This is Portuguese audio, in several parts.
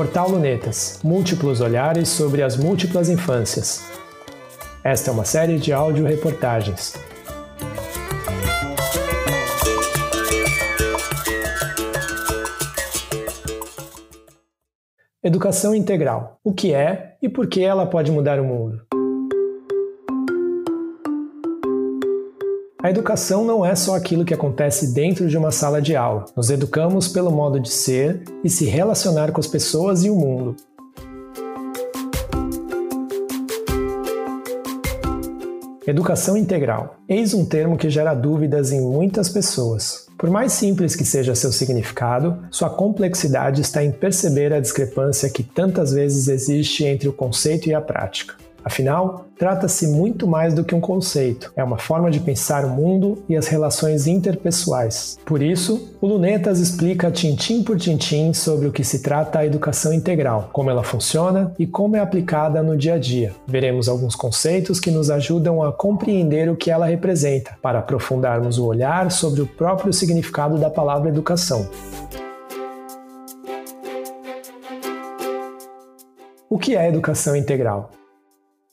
Portal Lunetas Múltiplos olhares sobre as múltiplas infâncias. Esta é uma série de áudio-reportagens. Educação integral. O que é e por que ela pode mudar o mundo? A educação não é só aquilo que acontece dentro de uma sala de aula. Nos educamos pelo modo de ser e se relacionar com as pessoas e o mundo. Educação integral. Eis um termo que gera dúvidas em muitas pessoas. Por mais simples que seja seu significado, sua complexidade está em perceber a discrepância que tantas vezes existe entre o conceito e a prática. Afinal, trata-se muito mais do que um conceito, é uma forma de pensar o mundo e as relações interpessoais. Por isso, o Lunetas explica tintim por tintim sobre o que se trata a educação integral, como ela funciona e como é aplicada no dia a dia. Veremos alguns conceitos que nos ajudam a compreender o que ela representa, para aprofundarmos o olhar sobre o próprio significado da palavra educação. O que é educação integral?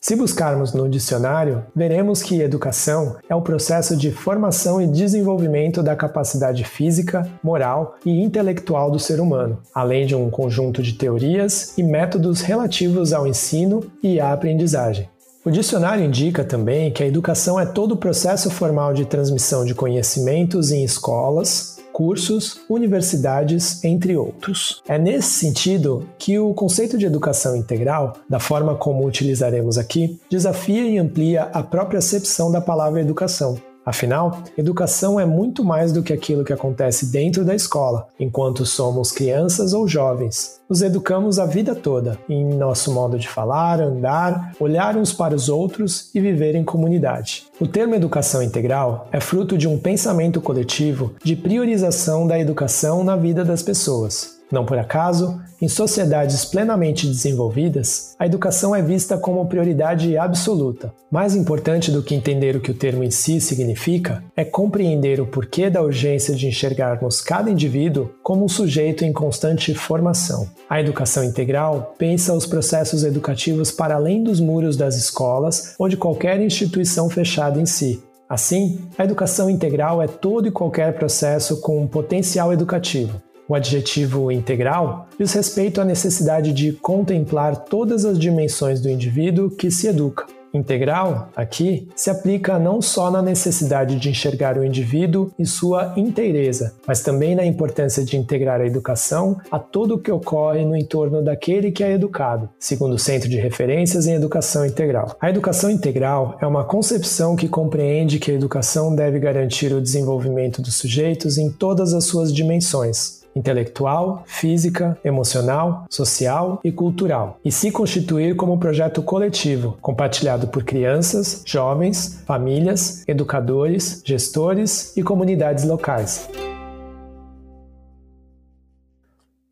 Se buscarmos no dicionário, veremos que educação é o processo de formação e desenvolvimento da capacidade física, moral e intelectual do ser humano, além de um conjunto de teorias e métodos relativos ao ensino e à aprendizagem. O dicionário indica também que a educação é todo o processo formal de transmissão de conhecimentos em escolas, cursos, universidades, entre outros. É nesse sentido que o conceito de educação integral, da forma como utilizaremos aqui, desafia e amplia a própria acepção da palavra educação. Afinal, educação é muito mais do que aquilo que acontece dentro da escola, enquanto somos crianças ou jovens. Nos educamos a vida toda, em nosso modo de falar, andar, olhar uns para os outros e viver em comunidade. O termo educação integral é fruto de um pensamento coletivo de priorização da educação na vida das pessoas. Não por acaso, em sociedades plenamente desenvolvidas, a educação é vista como prioridade absoluta. Mais importante do que entender o que o termo em si significa é compreender o porquê da urgência de enxergarmos cada indivíduo como um sujeito em constante formação. A educação integral pensa os processos educativos para além dos muros das escolas ou de qualquer instituição fechada em si, Assim, a educação integral é todo e qualquer processo com um potencial educativo, o adjetivo integral diz respeito à necessidade de contemplar todas as dimensões do indivíduo que se educa. Integral, aqui, se aplica não só na necessidade de enxergar o indivíduo em sua inteireza, mas também na importância de integrar a educação a tudo o que ocorre no entorno daquele que é educado, segundo o Centro de Referências em Educação Integral. A educação integral é uma concepção que compreende que a educação deve garantir o desenvolvimento dos sujeitos em todas as suas dimensões, intelectual, física, emocional, social e cultural, e se constituir como um projeto coletivo, compartilhado por crianças, jovens, famílias, educadores, gestores e comunidades locais.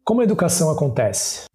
Como a educação acontece?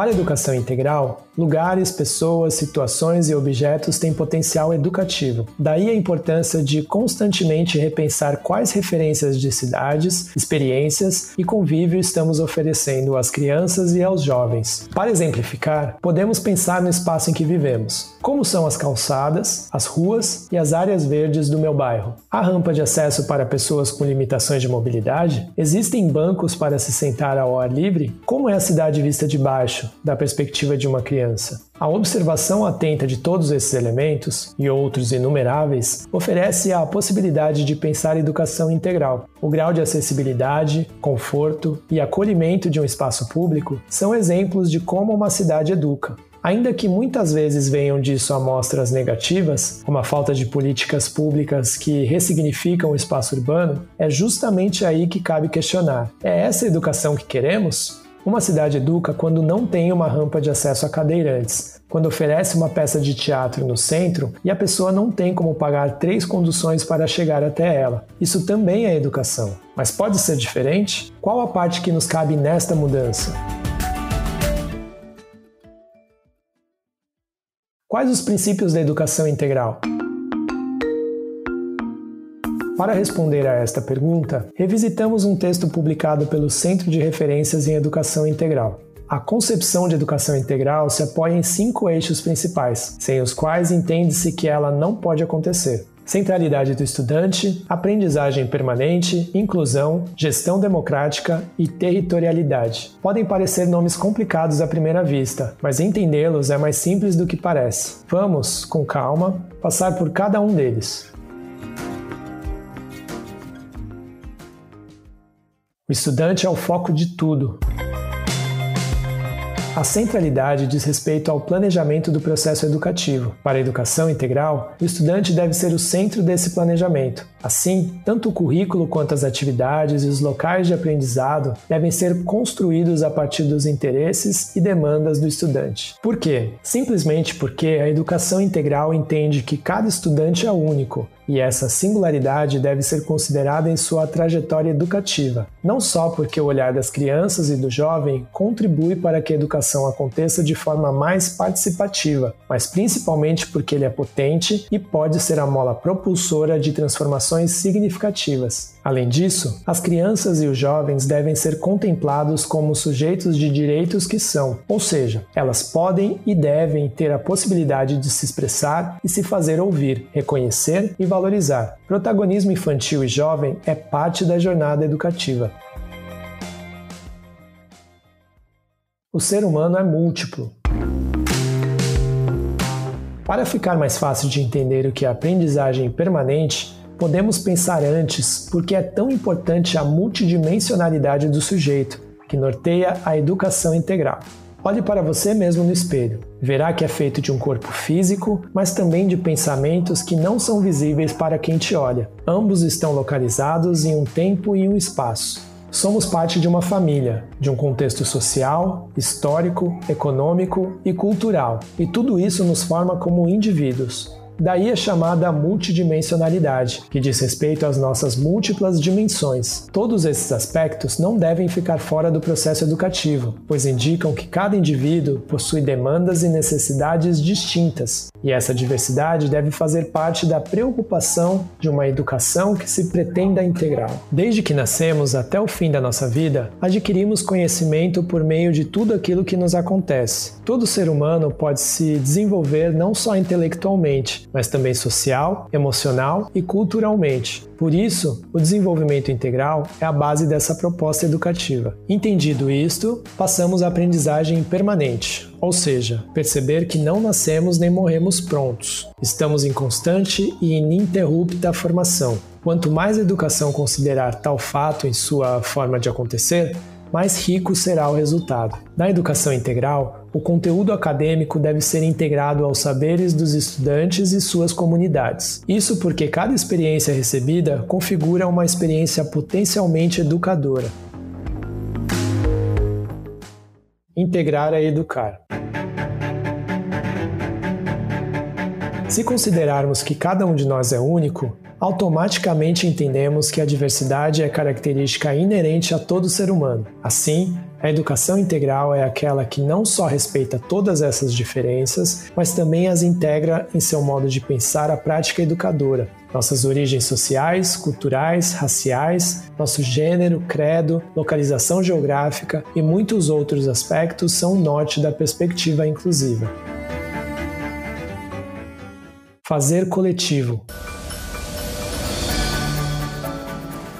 Para a educação integral, lugares, pessoas, situações e objetos têm potencial educativo. Daí a importância de constantemente repensar quais referências de cidades, experiências e convívio estamos oferecendo às crianças e aos jovens. Para exemplificar, podemos pensar no espaço em que vivemos. Como são as calçadas, as ruas e as áreas verdes do meu bairro? Há rampa de acesso para pessoas com limitações de mobilidade? Existem bancos para se sentar ao ar livre? Como é a cidade vista de baixo? Da perspectiva de uma criança. A observação atenta de todos esses elementos e outros inumeráveis oferece a possibilidade de pensar educação integral. O grau de acessibilidade, conforto e acolhimento de um espaço público são exemplos de como uma cidade educa. Ainda que muitas vezes venham disso amostras negativas, como a falta de políticas públicas que ressignificam o espaço urbano, é justamente aí que cabe questionar: é essa educação que queremos? Uma cidade educa quando não tem uma rampa de acesso a cadeirantes, quando oferece uma peça de teatro no centro e a pessoa não tem como pagar três conduções para chegar até ela. Isso também é educação. Mas pode ser diferente? Qual a parte que nos cabe nesta mudança? Quais os princípios da educação integral? Para responder a esta pergunta, revisitamos um texto publicado pelo Centro de Referências em Educação Integral. A concepção de educação integral se apoia em cinco eixos principais, sem os quais entende-se que ela não pode acontecer: centralidade do estudante, aprendizagem permanente, inclusão, gestão democrática e territorialidade. Podem parecer nomes complicados à primeira vista, mas entendê-los é mais simples do que parece. Vamos, com calma, passar por cada um deles. O estudante é o foco de tudo. A centralidade diz respeito ao planejamento do processo educativo. Para a educação integral, o estudante deve ser o centro desse planejamento. Assim, tanto o currículo quanto as atividades e os locais de aprendizado devem ser construídos a partir dos interesses e demandas do estudante. Por quê? Simplesmente porque a educação integral entende que cada estudante é único e essa singularidade deve ser considerada em sua trajetória educativa, não só porque o olhar das crianças e do jovem contribui para que a educação aconteça de forma mais participativa, mas principalmente porque ele é potente e pode ser a mola propulsora de transformações significativas. Além disso, as crianças e os jovens devem ser contemplados como sujeitos de direitos que são, ou seja, elas podem e devem ter a possibilidade de se expressar e se fazer ouvir, reconhecer e valorizar. Protagonismo infantil e jovem é parte da jornada educativa. O ser humano é múltiplo. Para ficar mais fácil de entender o que é aprendizagem permanente, podemos pensar antes por que é tão importante a multidimensionalidade do sujeito, que norteia a educação integral. Olhe para você mesmo no espelho. Verá que é feito de um corpo físico, mas também de pensamentos que não são visíveis para quem te olha. Ambos estão localizados em um tempo e um espaço. Somos parte de uma família, de um contexto social, histórico, econômico e cultural, e tudo isso nos forma como indivíduos. Daí a chamada multidimensionalidade, que diz respeito às nossas múltiplas dimensões. Todos esses aspectos não devem ficar fora do processo educativo, pois indicam que cada indivíduo possui demandas e necessidades distintas, e essa diversidade deve fazer parte da preocupação de uma educação que se pretenda integral. Desde que nascemos até o fim da nossa vida, adquirimos conhecimento por meio de tudo aquilo que nos acontece. Todo ser humano pode se desenvolver não só intelectualmente, mas também social, emocional e culturalmente. Por isso, o desenvolvimento integral é a base dessa proposta educativa. Entendido isto, passamos à aprendizagem permanente, ou seja, perceber que não nascemos nem morremos prontos. Estamos em constante e ininterrupta formação. Quanto mais a educação considerar tal fato em sua forma de acontecer, mais rico será o resultado. Na educação integral, o conteúdo acadêmico deve ser integrado aos saberes dos estudantes e suas comunidades. Isso porque cada experiência recebida configura uma experiência potencialmente educadora. Integrar é educar. Se considerarmos que cada um de nós é único, automaticamente entendemos que a diversidade é característica inerente a todo ser humano. Assim, a educação integral é aquela que não só respeita todas essas diferenças, mas também as integra em seu modo de pensar a prática educadora. Nossas origens sociais, culturais, raciais, nosso gênero, credo, localização geográfica e muitos outros aspectos são o norte da perspectiva inclusiva. Fazer coletivo.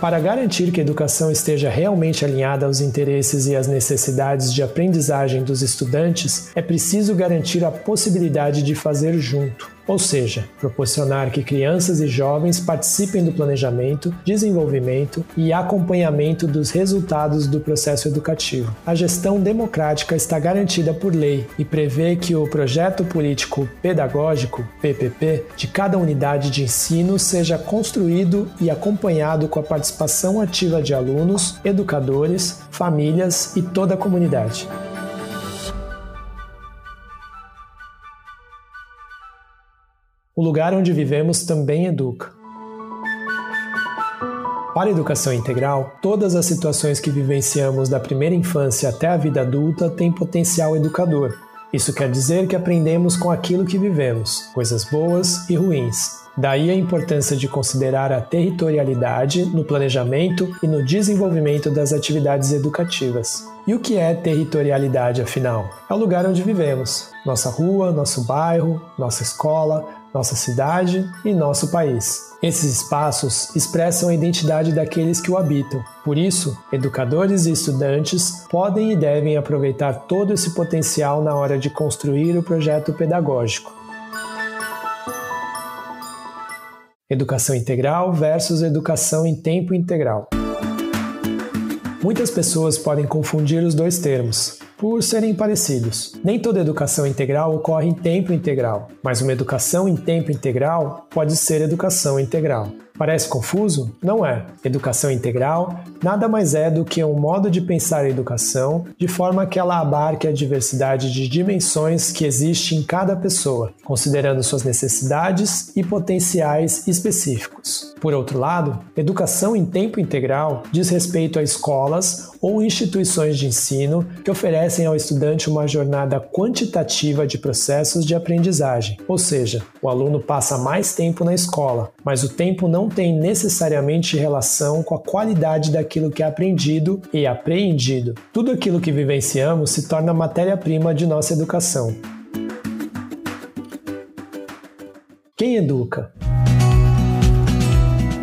Para garantir que a educação esteja realmente alinhada aos interesses e às necessidades de aprendizagem dos estudantes, é preciso garantir a possibilidade de fazer junto ou seja, proporcionar que crianças e jovens participem do planejamento, desenvolvimento e acompanhamento dos resultados do processo educativo. A gestão democrática está garantida por lei e prevê que o projeto político pedagógico, PPP, de cada unidade de ensino seja construído e acompanhado com a participação ativa de alunos, educadores, famílias e toda a comunidade. O lugar onde vivemos também educa. Para a educação integral, todas as situações que vivenciamos da primeira infância até a vida adulta têm potencial educador. Isso quer dizer que aprendemos com aquilo que vivemos, coisas boas e ruins, Daí a importância de considerar a territorialidade no planejamento e no desenvolvimento das atividades educativas. E o que é territorialidade, afinal? É o lugar onde vivemos. Nossa rua, nosso bairro, nossa escola, nossa cidade e nosso país. Esses espaços expressam a identidade daqueles que o habitam. Por isso, educadores e estudantes podem e devem aproveitar todo esse potencial na hora de construir o projeto pedagógico. Educação integral versus educação em tempo integral. Muitas pessoas podem confundir os dois termos, por serem parecidos. Nem toda educação integral ocorre em tempo integral, mas uma educação em tempo integral pode ser educação integral. Parece confuso? Não é. Educação integral nada mais é do que um modo de pensar a educação de forma que ela abarque a diversidade de dimensões que existe em cada pessoa, considerando suas necessidades e potenciais específicos. Por outro lado, educação em tempo integral diz respeito a escolas ou instituições de ensino que oferecem ao estudante uma jornada quantitativa de processos de aprendizagem, ou seja, o aluno passa mais tempo na escola, mas o tempo não tem necessariamente relação com a qualidade daquilo que é aprendido e apreendido. Tudo aquilo que vivenciamos se torna matéria-prima de nossa educação. Quem educa?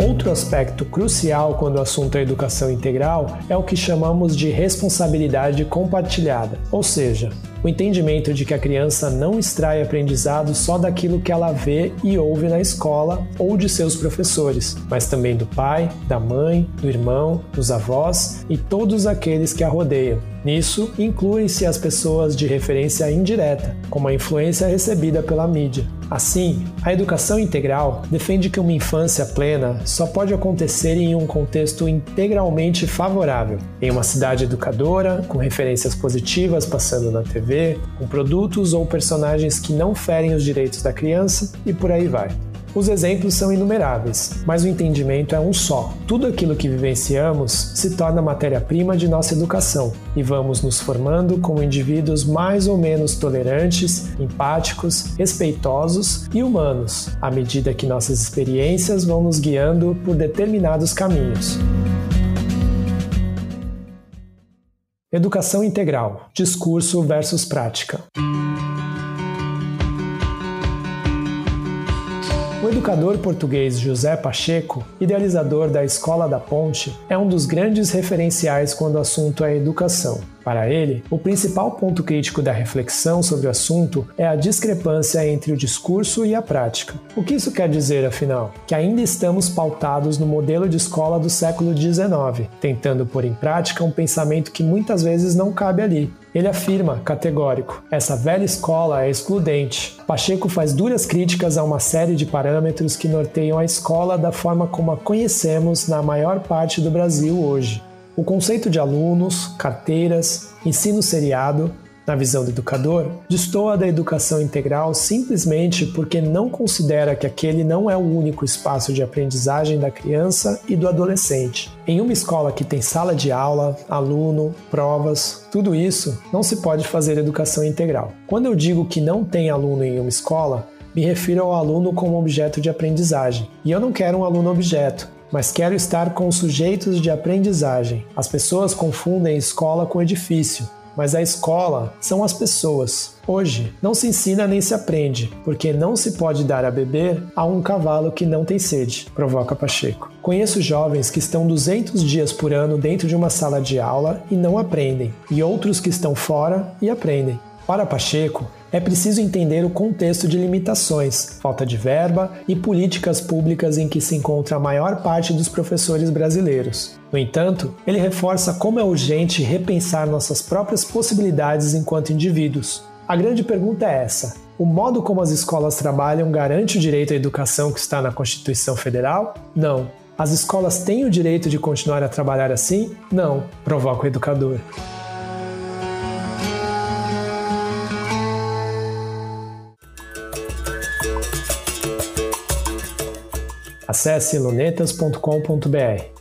Outro aspecto crucial quando o assunto é educação integral é o que chamamos de responsabilidade compartilhada, ou seja, o entendimento de que a criança não extrai aprendizado só daquilo que ela vê e ouve na escola ou de seus professores, mas também do pai, da mãe, do irmão, dos avós e todos aqueles que a rodeiam. Nisso incluem-se as pessoas de referência indireta, como a influência recebida pela mídia. Assim, a educação integral defende que uma infância plena só pode acontecer em um contexto integralmente favorável, em uma cidade educadora, com referências positivas passando na TV, com produtos ou personagens que não ferem os direitos da criança e por aí vai. Os exemplos são inumeráveis, mas o entendimento é um só. Tudo aquilo que vivenciamos se torna matéria-prima de nossa educação e vamos nos formando como indivíduos mais ou menos tolerantes, empáticos, respeitosos e humanos, à medida que nossas experiências vão nos guiando por determinados caminhos. Educação integral: discurso versus prática. O educador português José Pacheco, idealizador da Escola da Ponte, é um dos grandes referenciais quando o assunto é educação. Para ele, o principal ponto crítico da reflexão sobre o assunto é a discrepância entre o discurso e a prática. O que isso quer dizer, afinal? Que ainda estamos pautados no modelo de escola do século XIX, tentando pôr em prática um pensamento que muitas vezes não cabe ali. Ele afirma, categórico, essa velha escola é excludente. Pacheco faz duras críticas a uma série de parâmetros que norteiam a escola da forma como a conhecemos na maior parte do Brasil hoje. O conceito de alunos, carteiras, ensino seriado, na visão do educador, destoa da educação integral simplesmente porque não considera que aquele não é o único espaço de aprendizagem da criança e do adolescente. Em uma escola que tem sala de aula, aluno, provas, tudo isso, não se pode fazer educação integral. Quando eu digo que não tem aluno em uma escola, me refiro ao aluno como objeto de aprendizagem. E eu não quero um aluno objeto, mas quero estar com sujeitos de aprendizagem. As pessoas confundem escola com edifício, mas a escola são as pessoas. Hoje, não se ensina nem se aprende, porque não se pode dar a beber a um cavalo que não tem sede, provoca Pacheco. Conheço jovens que estão 200 dias por ano dentro de uma sala de aula e não aprendem, e outros que estão fora e aprendem. Para Pacheco, é preciso entender o contexto de limitações, falta de verba e políticas públicas em que se encontra a maior parte dos professores brasileiros. No entanto, ele reforça como é urgente repensar nossas próprias possibilidades enquanto indivíduos. A grande pergunta é essa: o modo como as escolas trabalham garante o direito à educação que está na Constituição Federal? Não. As escolas têm o direito de continuar a trabalhar assim? Não, provoca o educador. Acesse lunetas.com.br.